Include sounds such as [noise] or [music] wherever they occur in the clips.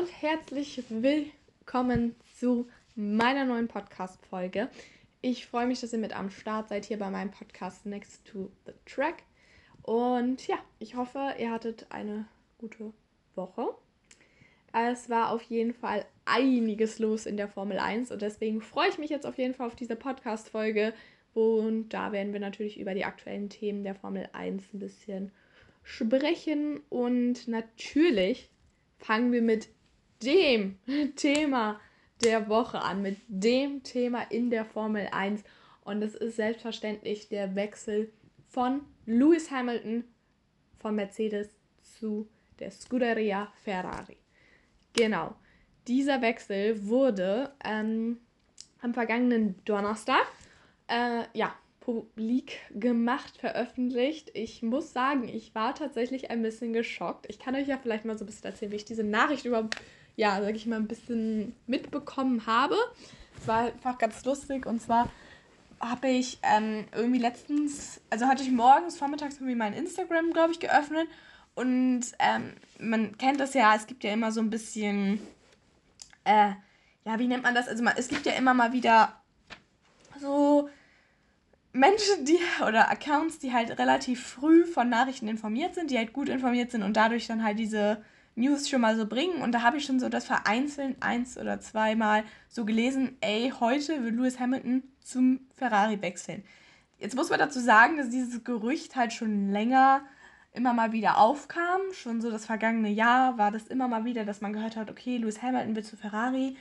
und herzlich willkommen zu meiner neuen Podcast-Folge. Ich freue mich, dass ihr mit am Start seid hier bei meinem Podcast Next to the Track. Und ja, ich hoffe, ihr hattet eine gute Woche. Es war auf jeden Fall einiges los in der Formel 1 und deswegen freue ich mich jetzt auf jeden Fall auf diese Podcast-Folge. Und da werden wir natürlich über die aktuellen Themen der Formel 1 ein bisschen sprechen. Und natürlich fangen wir mit dem Thema der Woche an, mit dem Thema in der Formel 1. Und es ist selbstverständlich der Wechsel von Lewis Hamilton von Mercedes zu der Scuderia Ferrari. Genau, dieser Wechsel wurde ähm, am vergangenen Donnerstag äh, ja, publik gemacht, veröffentlicht. Ich muss sagen, ich war tatsächlich ein bisschen geschockt. Ich kann euch ja vielleicht mal so ein bisschen erzählen, wie ich diese Nachricht überhaupt, ja, sag ich mal, ein bisschen mitbekommen habe. Es war einfach ganz lustig und zwar habe ich ähm, irgendwie letztens, also hatte ich morgens, vormittags irgendwie mein Instagram, glaube ich, geöffnet und ähm, man kennt das ja, es gibt ja immer so ein bisschen, äh, ja, wie nennt man das? Also man, es gibt ja immer mal wieder so Menschen, die oder Accounts, die halt relativ früh von Nachrichten informiert sind, die halt gut informiert sind und dadurch dann halt diese News schon mal so bringen. Und da habe ich schon so das vereinzelt eins oder zweimal so gelesen, ey, heute will Lewis Hamilton zum Ferrari wechseln. Jetzt muss man dazu sagen, dass dieses Gerücht halt schon länger immer mal wieder aufkam. Schon so das vergangene Jahr war das immer mal wieder, dass man gehört hat, okay, Lewis Hamilton will zu Ferrari.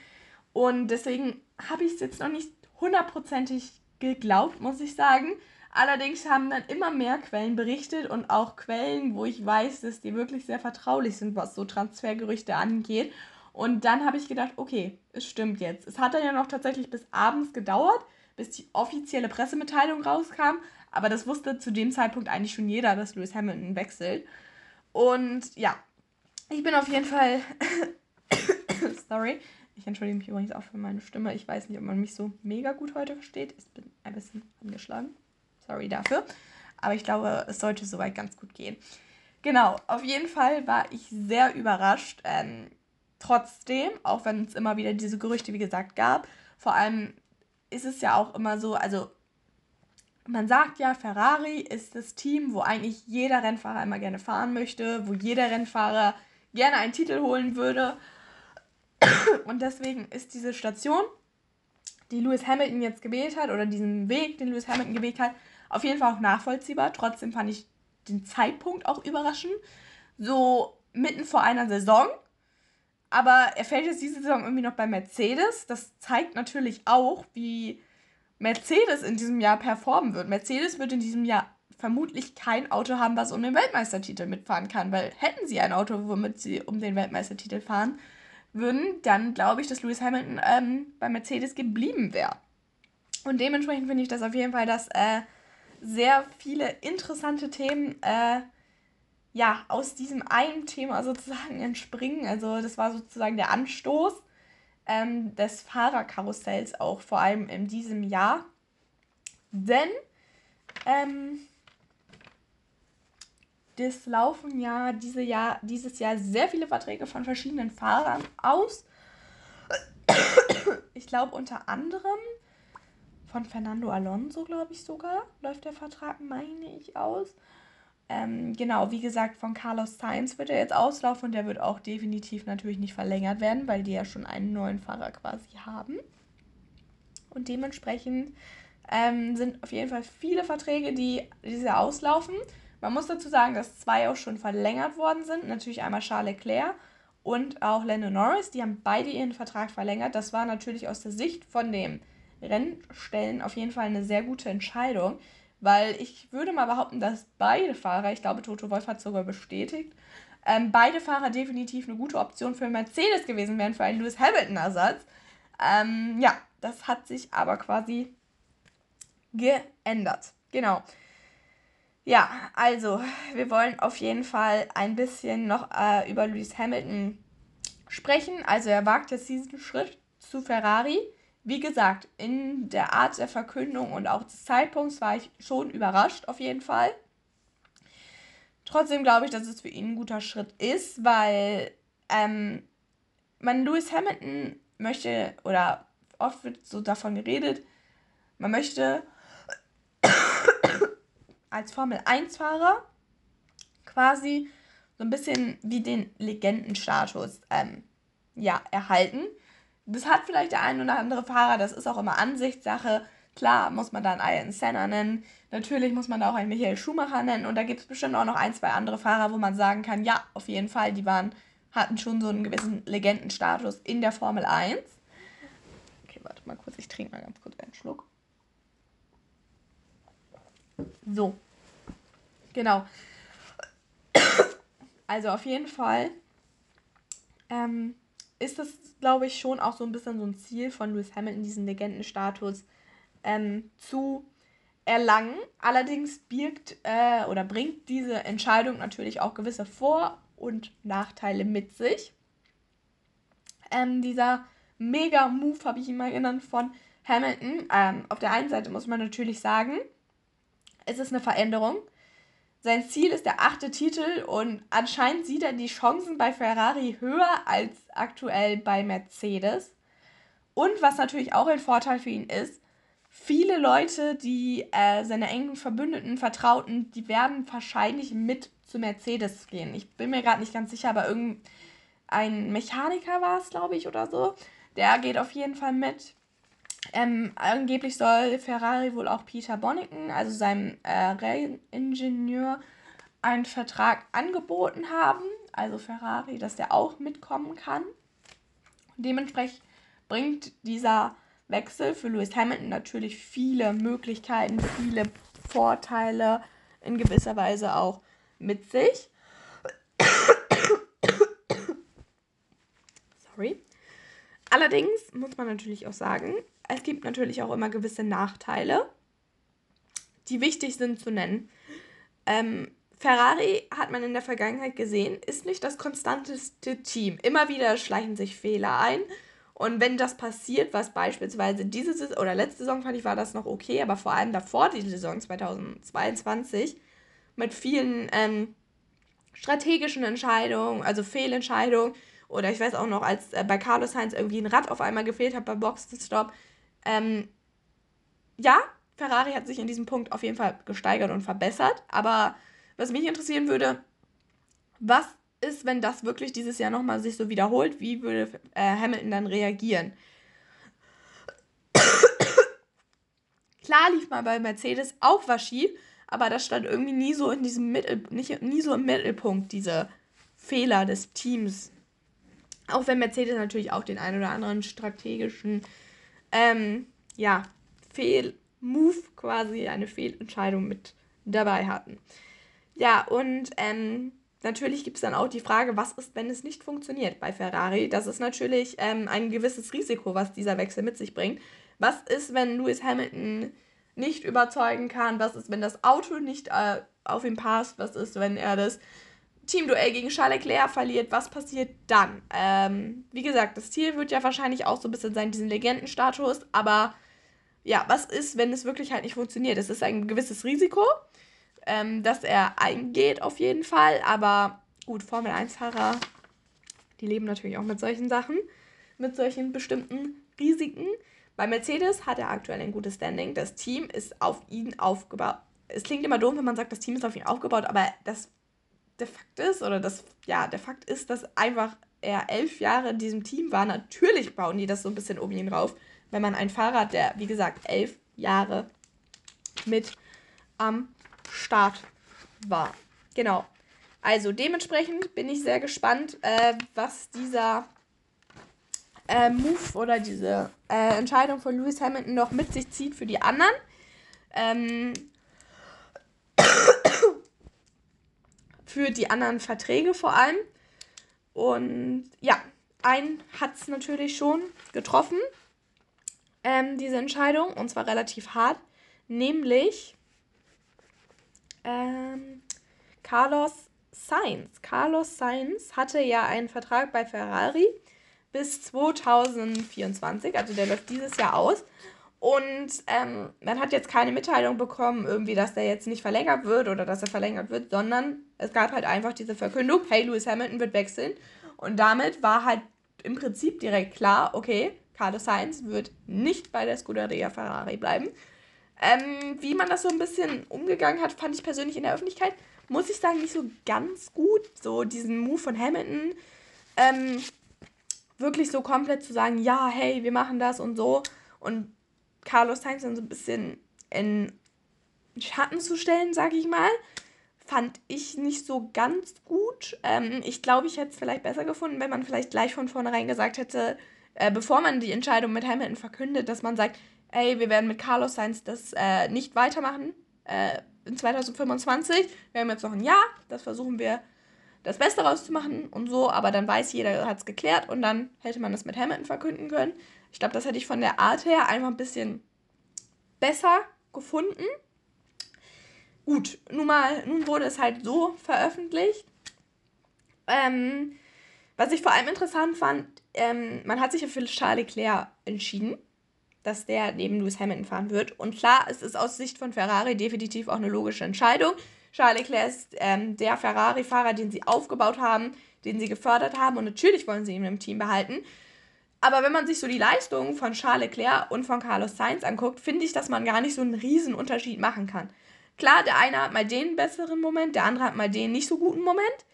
Und deswegen habe ich es jetzt noch nicht hundertprozentig geglaubt, muss ich sagen. Allerdings haben dann immer mehr Quellen berichtet und auch Quellen, wo ich weiß, dass die wirklich sehr vertraulich sind, was so Transfergerüchte angeht. Und dann habe ich gedacht, okay, es stimmt jetzt. Es hat dann ja noch tatsächlich bis abends gedauert, bis die offizielle Pressemitteilung rauskam. Aber das wusste zu dem Zeitpunkt eigentlich schon jeder, dass Lewis Hamilton wechselt. Und ja, ich bin auf jeden Fall. [coughs] sorry. Ich entschuldige mich übrigens auch für meine Stimme. Ich weiß nicht, ob man mich so mega gut heute versteht. Ich bin ein bisschen angeschlagen. Sorry dafür. Aber ich glaube, es sollte soweit ganz gut gehen. Genau, auf jeden Fall war ich sehr überrascht. Ähm, trotzdem, auch wenn es immer wieder diese Gerüchte, wie gesagt, gab. Vor allem ist es ja auch immer so, also man sagt ja, Ferrari ist das Team, wo eigentlich jeder Rennfahrer immer gerne fahren möchte, wo jeder Rennfahrer gerne einen Titel holen würde. Und deswegen ist diese Station, die Lewis Hamilton jetzt gewählt hat, oder diesen Weg, den Lewis Hamilton gewählt hat, auf jeden Fall auch nachvollziehbar. Trotzdem fand ich den Zeitpunkt auch überraschend. So mitten vor einer Saison. Aber er fällt jetzt diese Saison irgendwie noch bei Mercedes. Das zeigt natürlich auch, wie Mercedes in diesem Jahr performen wird. Mercedes wird in diesem Jahr vermutlich kein Auto haben, was um den Weltmeistertitel mitfahren kann, weil hätten sie ein Auto, womit sie um den Weltmeistertitel fahren, würden, dann glaube ich, dass Lewis Hamilton ähm, bei Mercedes geblieben wäre. Und dementsprechend finde ich das auf jeden Fall, dass äh, sehr viele interessante Themen äh, ja, aus diesem einen Thema sozusagen entspringen. Also das war sozusagen der Anstoß ähm, des Fahrerkarussells auch vor allem in diesem Jahr. Denn ähm, das laufen ja diese Jahr, dieses Jahr sehr viele Verträge von verschiedenen Fahrern aus. Ich glaube unter anderem von Fernando Alonso, glaube ich sogar, läuft der Vertrag, meine ich, aus. Ähm, genau, wie gesagt, von Carlos Sainz wird er jetzt auslaufen und der wird auch definitiv natürlich nicht verlängert werden, weil die ja schon einen neuen Fahrer quasi haben. Und dementsprechend ähm, sind auf jeden Fall viele Verträge, die dieses Jahr auslaufen. Man muss dazu sagen, dass zwei auch schon verlängert worden sind. Natürlich einmal Charles Leclerc und auch Lando Norris. Die haben beide ihren Vertrag verlängert. Das war natürlich aus der Sicht von dem Rennstellen auf jeden Fall eine sehr gute Entscheidung, weil ich würde mal behaupten, dass beide Fahrer, ich glaube, Toto Wolf hat sogar bestätigt, ähm, beide Fahrer definitiv eine gute Option für Mercedes gewesen wären, für einen Lewis Hamilton-Ersatz. Ähm, ja, das hat sich aber quasi geändert. Genau. Ja, also wir wollen auf jeden Fall ein bisschen noch äh, über Lewis Hamilton sprechen. Also er wagt jetzt diesen Schritt zu Ferrari. Wie gesagt, in der Art der Verkündung und auch des Zeitpunkts war ich schon überrascht auf jeden Fall. Trotzdem glaube ich, dass es für ihn ein guter Schritt ist, weil ähm, man Lewis Hamilton möchte, oder oft wird so davon geredet, man möchte [coughs] als Formel 1-Fahrer quasi so ein bisschen wie den Legendenstatus ähm, ja, erhalten. Das hat vielleicht der ein oder andere Fahrer, das ist auch immer Ansichtssache. Klar muss man da einen Ayrton Senna nennen, natürlich muss man da auch einen Michael Schumacher nennen und da gibt es bestimmt auch noch ein, zwei andere Fahrer, wo man sagen kann, ja, auf jeden Fall, die waren, hatten schon so einen gewissen Legendenstatus in der Formel 1. Okay, warte mal kurz, ich trinke mal ganz kurz einen Schluck. So. Genau. Also auf jeden Fall ähm, ist das, glaube ich, schon auch so ein bisschen so ein Ziel von Lewis Hamilton, diesen Legendenstatus ähm, zu erlangen. Allerdings birgt äh, oder bringt diese Entscheidung natürlich auch gewisse Vor- und Nachteile mit sich. Ähm, dieser Mega-Move, habe ich ihn mal genannt, von Hamilton. Ähm, auf der einen Seite muss man natürlich sagen, es ist eine Veränderung. Sein Ziel ist der achte Titel und anscheinend sieht er die Chancen bei Ferrari höher als aktuell bei Mercedes. Und was natürlich auch ein Vorteil für ihn ist, viele Leute, die äh, seine engen Verbündeten, Vertrauten, die werden wahrscheinlich mit zu Mercedes gehen. Ich bin mir gerade nicht ganz sicher, aber irgendein Mechaniker war es, glaube ich, oder so. Der geht auf jeden Fall mit. Ähm, angeblich soll Ferrari wohl auch Peter Bonnicken, also seinem äh, Renningenieur, einen Vertrag angeboten haben. Also Ferrari, dass der auch mitkommen kann. dementsprechend bringt dieser Wechsel für Lewis Hamilton natürlich viele Möglichkeiten, viele Vorteile in gewisser Weise auch mit sich. [coughs] Sorry. Allerdings muss man natürlich auch sagen, es gibt natürlich auch immer gewisse Nachteile, die wichtig sind zu nennen. Ähm, Ferrari hat man in der Vergangenheit gesehen, ist nicht das konstanteste Team. Immer wieder schleichen sich Fehler ein. Und wenn das passiert, was beispielsweise diese Saison oder letzte Saison fand ich, war das noch okay, aber vor allem davor, die Saison 2022, mit vielen ähm, strategischen Entscheidungen, also Fehlentscheidungen, oder ich weiß auch noch, als äh, bei Carlos Sainz irgendwie ein Rad auf einmal gefehlt hat beim Boxenstopp, ähm, ja, Ferrari hat sich in diesem Punkt auf jeden Fall gesteigert und verbessert. Aber was mich interessieren würde, was ist, wenn das wirklich dieses Jahr nochmal sich so wiederholt? Wie würde äh, Hamilton dann reagieren? Klar lief mal bei Mercedes auch was schief, aber das stand irgendwie nie so in diesem Mittel, nicht, nie so im Mittelpunkt, diese Fehler des Teams. Auch wenn Mercedes natürlich auch den einen oder anderen strategischen ähm, ja, Fehl-Move quasi, eine Fehlentscheidung mit dabei hatten. Ja, und ähm, natürlich gibt es dann auch die Frage, was ist, wenn es nicht funktioniert bei Ferrari? Das ist natürlich ähm, ein gewisses Risiko, was dieser Wechsel mit sich bringt. Was ist, wenn Lewis Hamilton nicht überzeugen kann? Was ist, wenn das Auto nicht äh, auf ihn passt? Was ist, wenn er das Teamduell gegen Charles Leclerc verliert, was passiert dann? Ähm, wie gesagt, das Ziel wird ja wahrscheinlich auch so ein bisschen sein, diesen Legendenstatus, aber ja, was ist, wenn es wirklich halt nicht funktioniert? Es ist ein gewisses Risiko, ähm, dass er eingeht auf jeden Fall, aber gut, Formel 1-Fahrer, die leben natürlich auch mit solchen Sachen, mit solchen bestimmten Risiken. Bei Mercedes hat er aktuell ein gutes Standing. Das Team ist auf ihn aufgebaut. Es klingt immer dumm, wenn man sagt, das Team ist auf ihn aufgebaut, aber das der Fakt ist, oder das, ja, der Fakt ist, dass einfach er elf Jahre in diesem Team war. Natürlich bauen die das so ein bisschen um ihn rauf, wenn man einen Fahrer hat, der, wie gesagt, elf Jahre mit am Start war. Genau. Also dementsprechend bin ich sehr gespannt, äh, was dieser äh, Move oder diese äh, Entscheidung von Lewis Hamilton noch mit sich zieht für die anderen. Ähm, für die anderen Verträge vor allem. Und ja, einen hat es natürlich schon getroffen, ähm, diese Entscheidung, und zwar relativ hart, nämlich ähm, Carlos Sainz. Carlos Sainz hatte ja einen Vertrag bei Ferrari bis 2024, also der läuft dieses Jahr aus. Und ähm, man hat jetzt keine Mitteilung bekommen, irgendwie, dass der jetzt nicht verlängert wird oder dass er verlängert wird, sondern es gab halt einfach diese Verkündung, hey, Lewis Hamilton wird wechseln. Und damit war halt im Prinzip direkt klar, okay, Carlos Sainz wird nicht bei der Scuderia Ferrari bleiben. Ähm, wie man das so ein bisschen umgegangen hat, fand ich persönlich in der Öffentlichkeit, muss ich sagen, nicht so ganz gut. So diesen Move von Hamilton, ähm, wirklich so komplett zu sagen, ja, hey, wir machen das und so. Und Carlos Sainz dann so ein bisschen in Schatten zu stellen, sag ich mal, fand ich nicht so ganz gut. Ähm, ich glaube, ich hätte es vielleicht besser gefunden, wenn man vielleicht gleich von vornherein gesagt hätte, äh, bevor man die Entscheidung mit Hamilton verkündet, dass man sagt, ey, wir werden mit Carlos Sainz das äh, nicht weitermachen äh, in 2025. Wir haben jetzt noch ein Jahr, das versuchen wir das Beste rauszumachen und so, aber dann weiß jeder, hat es geklärt und dann hätte man das mit Hamilton verkünden können. Ich glaube, das hätte ich von der Art her einfach ein bisschen besser gefunden. Gut, nun mal, nun wurde es halt so veröffentlicht. Ähm, was ich vor allem interessant fand, ähm, man hat sich ja für Charles Leclerc entschieden, dass der neben Lewis Hamilton fahren wird. Und klar, es ist aus Sicht von Ferrari definitiv auch eine logische Entscheidung. Charles Leclerc ist ähm, der Ferrari-Fahrer, den sie aufgebaut haben, den sie gefördert haben und natürlich wollen sie ihn im Team behalten. Aber wenn man sich so die Leistungen von Charles Leclerc und von Carlos Sainz anguckt, finde ich, dass man gar nicht so einen Unterschied machen kann. Klar, der eine hat mal den besseren Moment, der andere hat mal den nicht so guten Moment.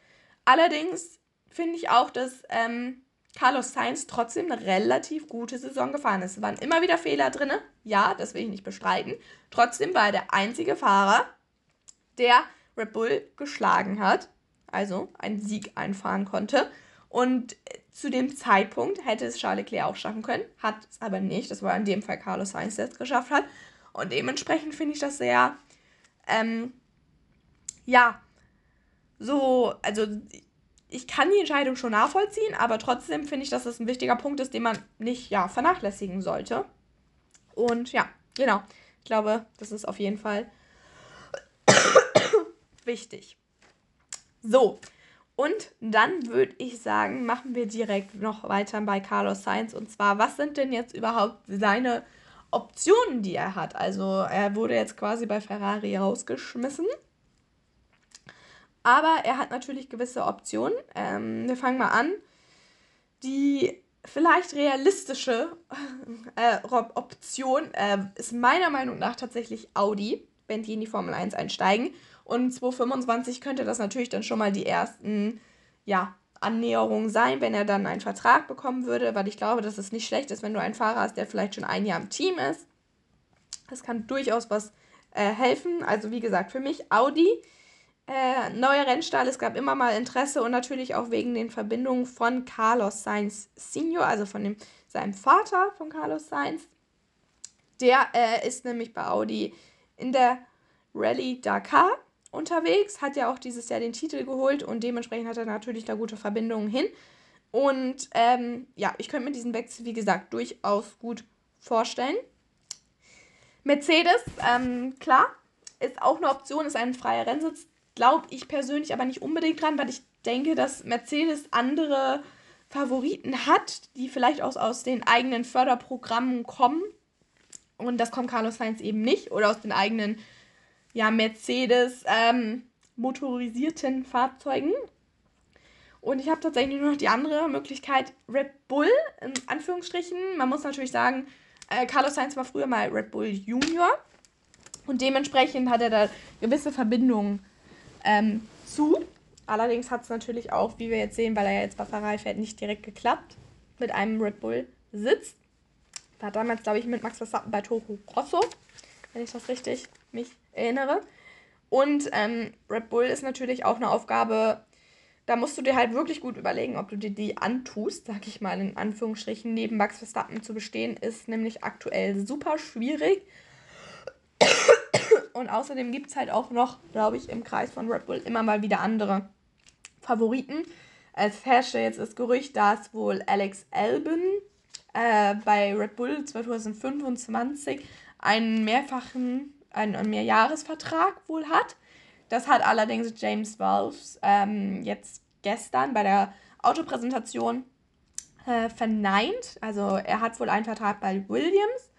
Allerdings finde ich auch, dass ähm, Carlos Sainz trotzdem eine relativ gute Saison gefahren ist. Es waren immer wieder Fehler drin, ja, das will ich nicht bestreiten. Trotzdem war er der einzige Fahrer, der Red Bull geschlagen hat, also einen Sieg einfahren konnte. Und zu dem Zeitpunkt hätte es Charles Leclerc auch schaffen können, hat es aber nicht. Das war in dem Fall Carlos Sainz, der es geschafft hat. Und dementsprechend finde ich das sehr, ähm, ja, so, also ich kann die Entscheidung schon nachvollziehen, aber trotzdem finde ich, dass das ein wichtiger Punkt ist, den man nicht, ja, vernachlässigen sollte. Und ja, genau. Ich glaube, das ist auf jeden Fall [coughs] wichtig. So, und dann würde ich sagen, machen wir direkt noch weiter bei Carlos Sainz. Und zwar, was sind denn jetzt überhaupt seine Optionen, die er hat? Also, er wurde jetzt quasi bei Ferrari rausgeschmissen. Aber er hat natürlich gewisse Optionen. Ähm, wir fangen mal an. Die vielleicht realistische [laughs] äh, Option äh, ist meiner Meinung nach tatsächlich Audi, wenn die in die Formel 1 einsteigen. Und 2025 könnte das natürlich dann schon mal die ersten, ja, Annäherungen sein, wenn er dann einen Vertrag bekommen würde, weil ich glaube, dass es nicht schlecht ist, wenn du einen Fahrer hast, der vielleicht schon ein Jahr im Team ist. Das kann durchaus was äh, helfen. Also wie gesagt, für mich Audi. Äh, neuer Rennstall, es gab immer mal Interesse und natürlich auch wegen den Verbindungen von Carlos Sainz Senior, also von dem, seinem Vater von Carlos Sainz. Der äh, ist nämlich bei Audi in der Rallye Dakar unterwegs, hat ja auch dieses Jahr den Titel geholt und dementsprechend hat er natürlich da gute Verbindungen hin. Und ähm, ja, ich könnte mir diesen Wechsel, wie gesagt, durchaus gut vorstellen. Mercedes, ähm, klar, ist auch eine Option, ist ein freier Rennsitz. Glaube ich persönlich aber nicht unbedingt dran, weil ich denke, dass Mercedes andere Favoriten hat, die vielleicht aus, aus den eigenen Förderprogrammen kommen. Und das kommt Carlos Sainz eben nicht. Oder aus den eigenen ja, Mercedes ähm, motorisierten Fahrzeugen. Und ich habe tatsächlich nur noch die andere Möglichkeit, Red Bull, in Anführungsstrichen. Man muss natürlich sagen, äh, Carlos Sainz war früher mal Red Bull Junior. Und dementsprechend hat er da gewisse Verbindungen ähm, zu. Allerdings hat es natürlich auch, wie wir jetzt sehen, weil er jetzt bei Ferrari fährt, nicht direkt geklappt mit einem Red Bull Sitz. War damals, glaube ich, mit Max Verstappen bei Toro Rosso, wenn ich das richtig mich erinnere. Und ähm, Red Bull ist natürlich auch eine Aufgabe, da musst du dir halt wirklich gut überlegen, ob du dir die antust, sag ich mal in Anführungsstrichen, neben Max Verstappen zu bestehen, ist nämlich aktuell super schwierig. Und außerdem gibt es halt auch noch, glaube ich, im Kreis von Red Bull immer mal wieder andere Favoriten. Es herrschte jetzt das Gerücht, dass wohl Alex Albon äh, bei Red Bull 2025 einen mehrfachen einen, Mehrjahresvertrag wohl hat. Das hat allerdings James Wolfs ähm, jetzt gestern bei der Autopräsentation äh, verneint. Also er hat wohl einen Vertrag bei Williams.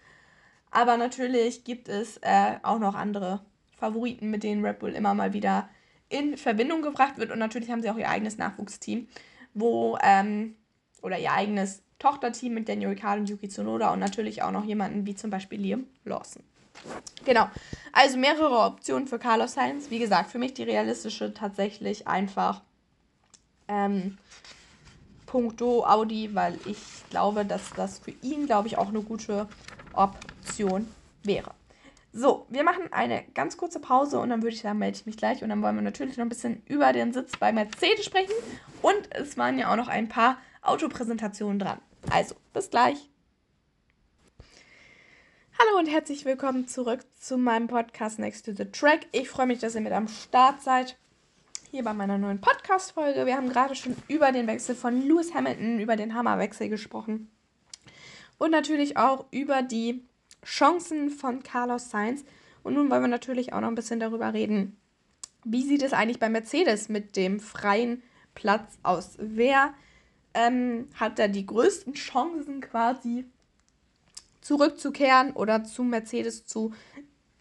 Aber natürlich gibt es äh, auch noch andere Favoriten, mit denen Red Bull immer mal wieder in Verbindung gebracht wird. Und natürlich haben sie auch ihr eigenes Nachwuchsteam, wo ähm, oder ihr eigenes Tochterteam mit Daniel Ricciardo und Yuki Tsunoda und natürlich auch noch jemanden wie zum Beispiel Liam Lawson. Genau, also mehrere Optionen für Carlos Sainz. Wie gesagt, für mich die realistische tatsächlich einfach ähm, Punkto Audi, weil ich glaube, dass das für ihn, glaube ich, auch eine gute Option wäre. So, wir machen eine ganz kurze Pause und dann würde ich sagen, melde ich mich gleich und dann wollen wir natürlich noch ein bisschen über den Sitz bei Mercedes sprechen und es waren ja auch noch ein paar Autopräsentationen dran. Also, bis gleich. Hallo und herzlich willkommen zurück zu meinem Podcast Next to the Track. Ich freue mich, dass ihr mit am Start seid. Hier bei meiner neuen Podcast-Folge. Wir haben gerade schon über den Wechsel von Lewis Hamilton, über den Hammerwechsel gesprochen. Und natürlich auch über die Chancen von Carlos Sainz. Und nun wollen wir natürlich auch noch ein bisschen darüber reden, wie sieht es eigentlich bei Mercedes mit dem freien Platz aus? Wer ähm, hat da die größten Chancen quasi zurückzukehren oder zu Mercedes zu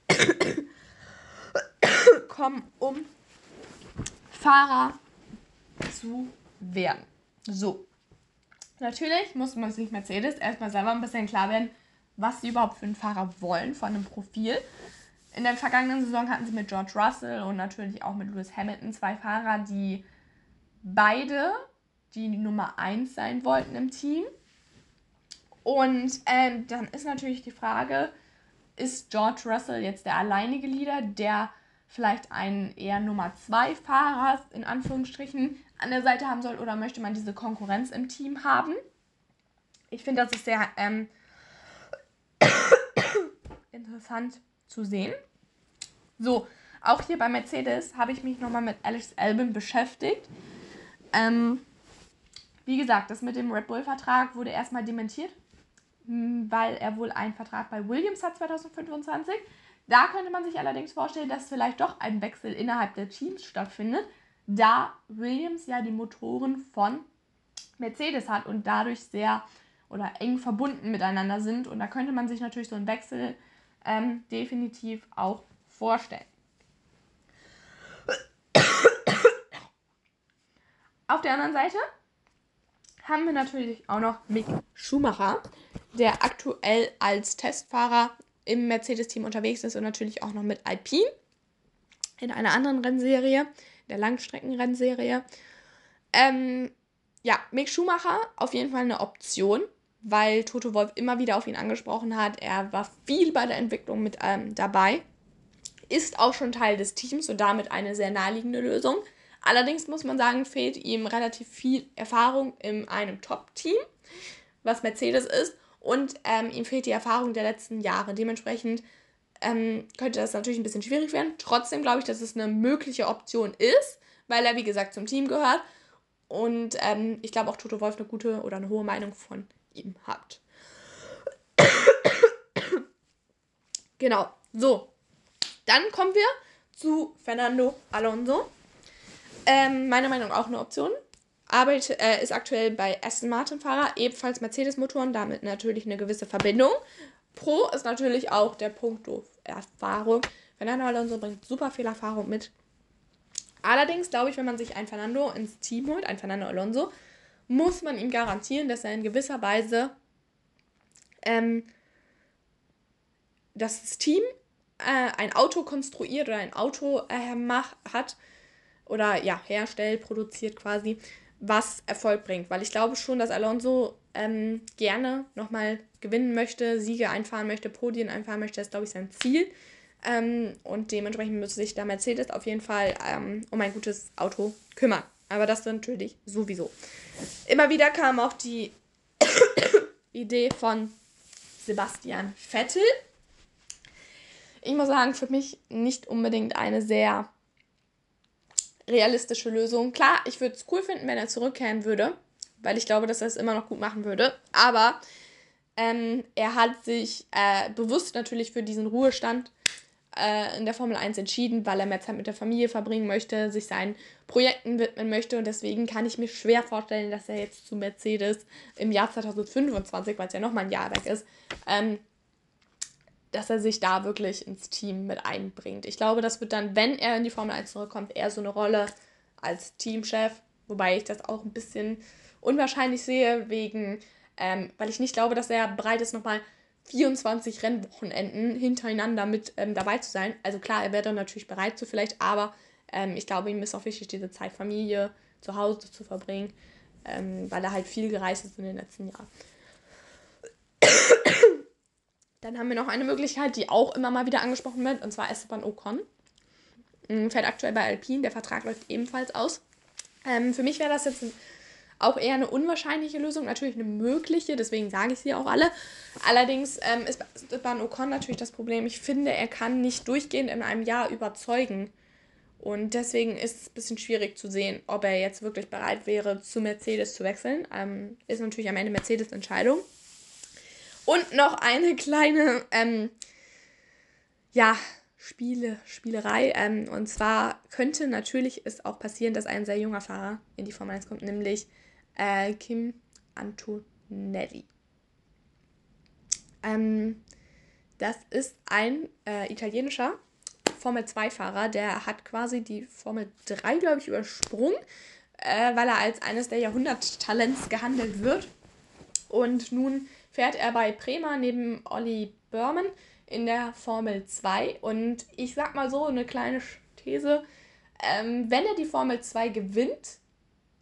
[coughs] kommen, um Fahrer zu werden. So. Natürlich muss man sich Mercedes erstmal selber ein bisschen klar werden, was sie überhaupt für einen Fahrer wollen von einem Profil. In der vergangenen Saison hatten sie mit George Russell und natürlich auch mit Lewis Hamilton zwei Fahrer, die beide die Nummer 1 sein wollten im Team. Und ähm, dann ist natürlich die Frage, ist George Russell jetzt der alleinige Leader, der vielleicht einen eher Nummer 2 Fahrer in Anführungsstrichen an der Seite haben soll oder möchte man diese Konkurrenz im Team haben? Ich finde, das ist sehr ähm, [coughs] interessant zu sehen. So, auch hier bei Mercedes habe ich mich nochmal mit Alex Albin beschäftigt. Ähm, wie gesagt, das mit dem Red Bull-Vertrag wurde erstmal dementiert, weil er wohl einen Vertrag bei Williams hat 2025. Da könnte man sich allerdings vorstellen, dass vielleicht doch ein Wechsel innerhalb der Teams stattfindet, da Williams ja die Motoren von Mercedes hat und dadurch sehr oder eng verbunden miteinander sind. Und da könnte man sich natürlich so einen Wechsel ähm, definitiv auch vorstellen. Auf der anderen Seite haben wir natürlich auch noch Mick Schumacher, der aktuell als Testfahrer im Mercedes-Team unterwegs ist und natürlich auch noch mit Alpine in einer anderen Rennserie, der Langstreckenrennserie. Ähm, ja, Mick Schumacher auf jeden Fall eine Option, weil Toto Wolf immer wieder auf ihn angesprochen hat. Er war viel bei der Entwicklung mit ähm, dabei, ist auch schon Teil des Teams und damit eine sehr naheliegende Lösung. Allerdings muss man sagen, fehlt ihm relativ viel Erfahrung in einem Top-Team, was Mercedes ist. Und ähm, ihm fehlt die Erfahrung der letzten Jahre. Dementsprechend ähm, könnte das natürlich ein bisschen schwierig werden. Trotzdem glaube ich, dass es eine mögliche Option ist, weil er, wie gesagt, zum Team gehört. Und ähm, ich glaube auch Toto Wolf eine gute oder eine hohe Meinung von ihm hat. [coughs] genau, so. Dann kommen wir zu Fernando Alonso. Ähm, meiner Meinung nach auch eine Option. Arbeitet, äh, ist aktuell bei Aston Martin Fahrer, ebenfalls Mercedes-Motoren, damit natürlich eine gewisse Verbindung. Pro ist natürlich auch der Punkt Erfahrung. Fernando Alonso bringt super viel Erfahrung mit. Allerdings glaube ich, wenn man sich einen Fernando ins Team holt, einen Fernando Alonso, muss man ihm garantieren, dass er in gewisser Weise ähm, das Team äh, ein Auto konstruiert oder ein Auto äh, mach, hat, oder ja, herstellt, produziert quasi, was Erfolg bringt. Weil ich glaube schon, dass Alonso ähm, gerne nochmal gewinnen möchte, Siege einfahren möchte, Podien einfahren möchte, das ist, glaube ich, sein Ziel. Ähm, und dementsprechend müsste sich da Mercedes auf jeden Fall ähm, um ein gutes Auto kümmern. Aber das natürlich sowieso. Immer wieder kam auch die [coughs] Idee von Sebastian Vettel. Ich muss sagen, für mich nicht unbedingt eine sehr realistische Lösung. Klar, ich würde es cool finden, wenn er zurückkehren würde, weil ich glaube, dass er es immer noch gut machen würde. Aber ähm, er hat sich äh, bewusst natürlich für diesen Ruhestand äh, in der Formel 1 entschieden, weil er mehr Zeit mit der Familie verbringen möchte, sich seinen Projekten widmen möchte. Und deswegen kann ich mir schwer vorstellen, dass er jetzt zu Mercedes im Jahr 2025, weil es ja nochmal ein Jahr weg ist, ähm, dass er sich da wirklich ins Team mit einbringt. Ich glaube, das wird dann, wenn er in die Formel 1 zurückkommt, eher so eine Rolle als Teamchef, wobei ich das auch ein bisschen unwahrscheinlich sehe, wegen, ähm, weil ich nicht glaube, dass er bereit ist, nochmal 24 Rennwochenenden hintereinander mit ähm, dabei zu sein. Also klar, er wäre dann natürlich bereit zu vielleicht, aber ähm, ich glaube, ihm ist auch wichtig, diese Zeit Familie zu Hause zu verbringen, ähm, weil er halt viel gereist ist in den letzten Jahren. Dann haben wir noch eine Möglichkeit, die auch immer mal wieder angesprochen wird, und zwar Esteban Ocon. Ähm, fährt aktuell bei Alpine, der Vertrag läuft ebenfalls aus. Ähm, für mich wäre das jetzt auch eher eine unwahrscheinliche Lösung, natürlich eine mögliche, deswegen sage ich sie auch alle. Allerdings ähm, ist Esteban Ocon natürlich das Problem, ich finde, er kann nicht durchgehend in einem Jahr überzeugen. Und deswegen ist es ein bisschen schwierig zu sehen, ob er jetzt wirklich bereit wäre, zu Mercedes zu wechseln. Ähm, ist natürlich am Ende Mercedes Entscheidung. Und noch eine kleine, ähm, ja, Spiele, Spielerei. Ähm, und zwar könnte natürlich es auch passieren, dass ein sehr junger Fahrer in die Formel 1 kommt, nämlich äh, Kim Antonelli. Ähm, das ist ein äh, italienischer Formel 2-Fahrer, der hat quasi die Formel 3, glaube ich, übersprungen, äh, weil er als eines der Jahrhunderttalents gehandelt wird. Und nun fährt er bei Prema neben Olli Berman in der Formel 2. Und ich sag mal so, eine kleine These, ähm, wenn er die Formel 2 gewinnt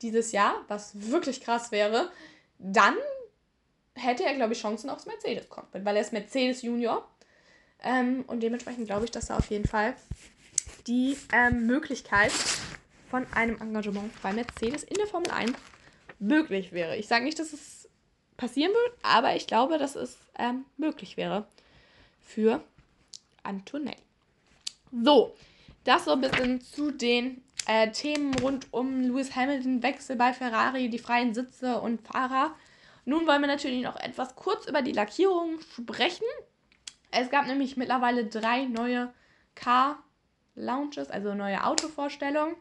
dieses Jahr, was wirklich krass wäre, dann hätte er, glaube ich, Chancen aufs Mercedes-Cockpit, weil er ist Mercedes Junior. Ähm, und dementsprechend glaube ich, dass da auf jeden Fall die ähm, Möglichkeit von einem Engagement bei Mercedes in der Formel 1 möglich wäre. Ich sage nicht, dass es passieren wird, aber ich glaube, dass es ähm, möglich wäre für Antonelli. So, das so ein bisschen zu den äh, Themen rund um Lewis Hamilton, Wechsel bei Ferrari, die freien Sitze und Fahrer. Nun wollen wir natürlich noch etwas kurz über die Lackierung sprechen. Es gab nämlich mittlerweile drei neue Car-Launches, also neue Autovorstellungen.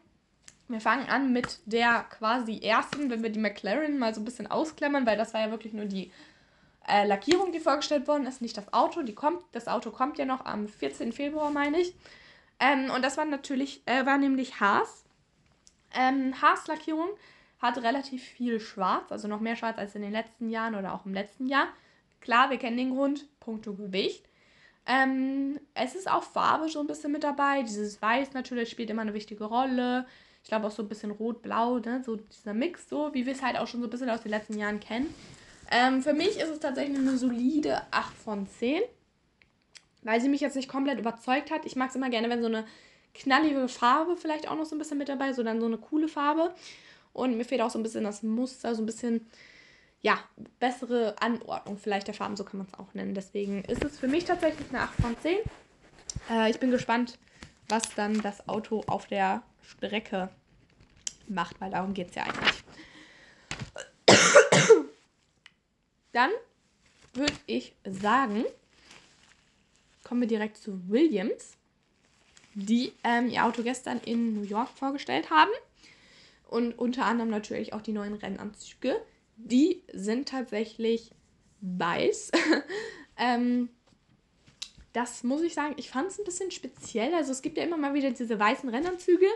Wir fangen an mit der quasi ersten, wenn wir die McLaren mal so ein bisschen ausklammern, weil das war ja wirklich nur die äh, Lackierung, die vorgestellt worden ist, nicht das Auto. Die kommt, das Auto kommt ja noch am 14. Februar, meine ich. Ähm, und das war natürlich, äh, war nämlich Haas. Ähm, Haas-Lackierung hat relativ viel Schwarz, also noch mehr Schwarz als in den letzten Jahren oder auch im letzten Jahr. Klar, wir kennen den Grund, Punkto Gewicht. Ähm, es ist auch Farbe so ein bisschen mit dabei. Dieses Weiß natürlich spielt immer eine wichtige Rolle. Ich glaube auch so ein bisschen rot-blau, ne? so dieser Mix, so wie wir es halt auch schon so ein bisschen aus den letzten Jahren kennen. Ähm, für mich ist es tatsächlich eine solide 8 von 10, weil sie mich jetzt nicht komplett überzeugt hat. Ich mag es immer gerne, wenn so eine knallige Farbe vielleicht auch noch so ein bisschen mit dabei ist, so dann so eine coole Farbe. Und mir fehlt auch so ein bisschen das Muster, so ein bisschen, ja, bessere Anordnung vielleicht der Farben, so kann man es auch nennen. Deswegen ist es für mich tatsächlich eine 8 von 10. Äh, ich bin gespannt, was dann das Auto auf der Strecke macht, weil darum geht es ja eigentlich. Dann würde ich sagen, kommen wir direkt zu Williams, die ähm, ihr Auto gestern in New York vorgestellt haben. Und unter anderem natürlich auch die neuen Rennanzüge. Die sind tatsächlich weiß. [laughs] ähm, das muss ich sagen, ich fand es ein bisschen speziell. Also es gibt ja immer mal wieder diese weißen Rennanzüge.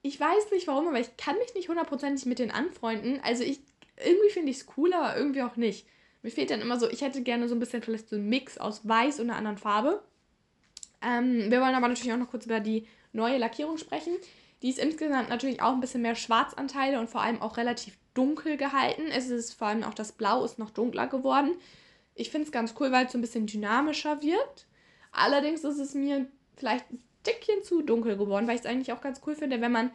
Ich weiß nicht warum, aber ich kann mich nicht hundertprozentig mit denen anfreunden. Also ich, irgendwie finde ich es cool, aber irgendwie auch nicht. Mir fehlt dann immer so, ich hätte gerne so ein bisschen vielleicht so einen Mix aus weiß und einer anderen Farbe. Ähm, wir wollen aber natürlich auch noch kurz über die neue Lackierung sprechen. Die ist insgesamt natürlich auch ein bisschen mehr Schwarzanteile und vor allem auch relativ dunkel gehalten. Es ist vor allem auch das Blau ist noch dunkler geworden. Ich finde es ganz cool, weil es so ein bisschen dynamischer wird. Allerdings ist es mir vielleicht ein Dickchen zu dunkel geworden, weil ich es eigentlich auch ganz cool finde, wenn man.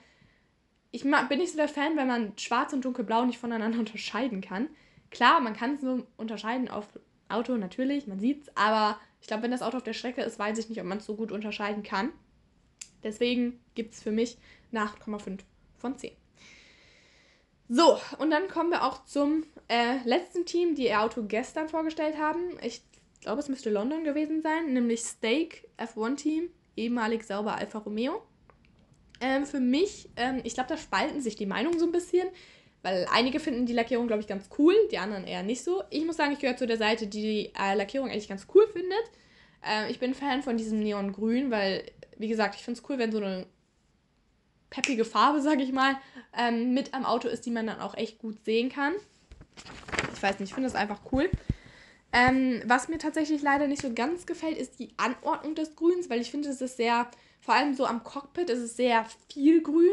Ich bin nicht so der Fan, wenn man schwarz und dunkelblau nicht voneinander [laughs] unterscheiden kann. Klar, man kann es nur unterscheiden auf Auto, natürlich, man sieht es, aber ich glaube, wenn das Auto auf der Strecke ist, weiß ich nicht, ob man es so gut unterscheiden kann. Deswegen gibt es für mich eine 8,5 von 10. So, und dann kommen wir auch zum äh, letzten Team, die ihr Auto gestern vorgestellt haben. Ich glaube, es müsste London gewesen sein, nämlich Stake F1 Team, ehemalig sauber Alfa Romeo. Ähm, für mich, ähm, ich glaube, da spalten sich die Meinungen so ein bisschen, weil einige finden die Lackierung, glaube ich, ganz cool, die anderen eher nicht so. Ich muss sagen, ich gehöre zu der Seite, die die äh, Lackierung eigentlich ganz cool findet. Äh, ich bin Fan von diesem Neongrün, weil, wie gesagt, ich finde es cool, wenn so eine peppige Farbe, sag ich mal, ähm, mit am Auto ist, die man dann auch echt gut sehen kann. Ich weiß nicht, ich finde das einfach cool. Ähm, was mir tatsächlich leider nicht so ganz gefällt, ist die Anordnung des Grüns, weil ich finde, es ist sehr, vor allem so am Cockpit, ist es sehr viel Grün.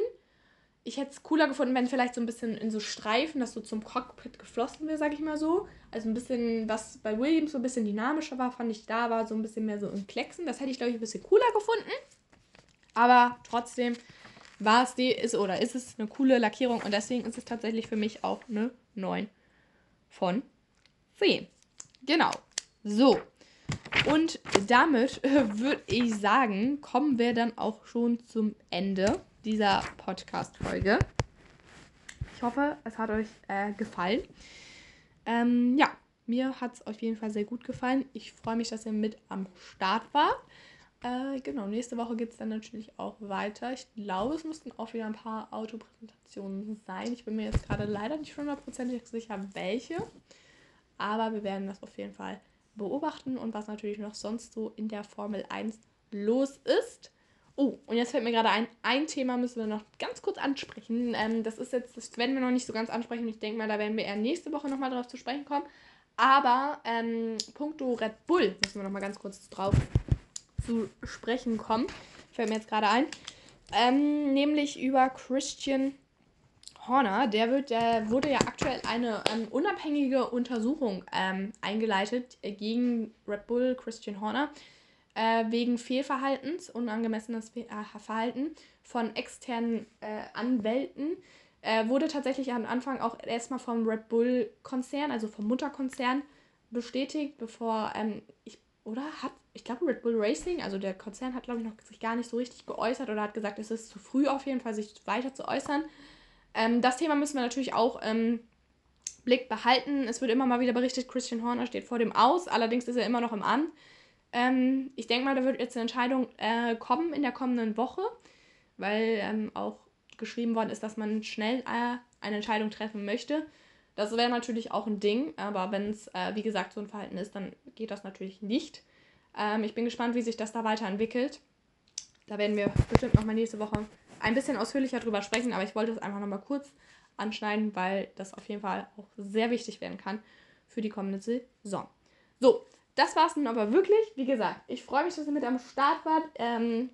Ich hätte es cooler gefunden, wenn vielleicht so ein bisschen in so Streifen, das so zum Cockpit geflossen wäre, sag ich mal so. Also ein bisschen, was bei Williams so ein bisschen dynamischer war, fand ich da war so ein bisschen mehr so im Klecksen. Das hätte ich, glaube ich, ein bisschen cooler gefunden. Aber trotzdem war es die, ist oder ist es eine coole Lackierung und deswegen ist es tatsächlich für mich auch eine 9 von 10. Genau. So. Und damit äh, würde ich sagen, kommen wir dann auch schon zum Ende dieser Podcast-Folge. Ich hoffe, es hat euch äh, gefallen. Ähm, ja, mir hat es auf jeden Fall sehr gut gefallen. Ich freue mich, dass ihr mit am Start wart. Äh, genau, nächste Woche geht es dann natürlich auch weiter. Ich glaube, es müssten auch wieder ein paar Autopräsentationen sein. Ich bin mir jetzt gerade leider nicht hundertprozentig sicher, welche. Aber wir werden das auf jeden Fall beobachten und was natürlich noch sonst so in der Formel 1 los ist. Oh, und jetzt fällt mir gerade ein, ein Thema müssen wir noch ganz kurz ansprechen. Ähm, das ist jetzt, das werden wir noch nicht so ganz ansprechen. Ich denke mal, da werden wir eher nächste Woche nochmal drauf zu sprechen kommen. Aber ähm, puncto Red Bull müssen wir nochmal ganz kurz drauf zu sprechen kommen. Fällt mir jetzt gerade ein. Ähm, nämlich über Christian Horner. Der, wird, der wurde ja aktuell eine ähm, unabhängige Untersuchung ähm, eingeleitet gegen Red Bull Christian Horner äh, wegen Fehlverhaltens, unangemessenes äh, Verhalten von externen äh, Anwälten. Äh, wurde tatsächlich am Anfang auch erstmal vom Red Bull-Konzern, also vom Mutterkonzern, bestätigt, bevor ähm, ich oder hat, ich glaube, Red Bull Racing, also der Konzern hat, glaube ich, noch sich gar nicht so richtig geäußert oder hat gesagt, es ist zu früh auf jeden Fall, sich weiter zu äußern. Ähm, das Thema müssen wir natürlich auch im ähm, Blick behalten. Es wird immer mal wieder berichtet, Christian Horner steht vor dem Aus, allerdings ist er immer noch im Amt. Ähm, ich denke mal, da wird jetzt eine Entscheidung äh, kommen in der kommenden Woche, weil ähm, auch geschrieben worden ist, dass man schnell äh, eine Entscheidung treffen möchte. Das wäre natürlich auch ein Ding, aber wenn es, äh, wie gesagt, so ein Verhalten ist, dann geht das natürlich nicht. Ähm, ich bin gespannt, wie sich das da weiterentwickelt. Da werden wir bestimmt nochmal nächste Woche ein bisschen ausführlicher drüber sprechen, aber ich wollte es einfach nochmal kurz anschneiden, weil das auf jeden Fall auch sehr wichtig werden kann für die kommende Saison. So, das war es nun aber wirklich. Wie gesagt, ich freue mich, dass ihr mit am Start wart ähm,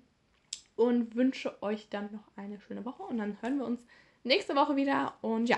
und wünsche euch dann noch eine schöne Woche. Und dann hören wir uns nächste Woche wieder. Und ja,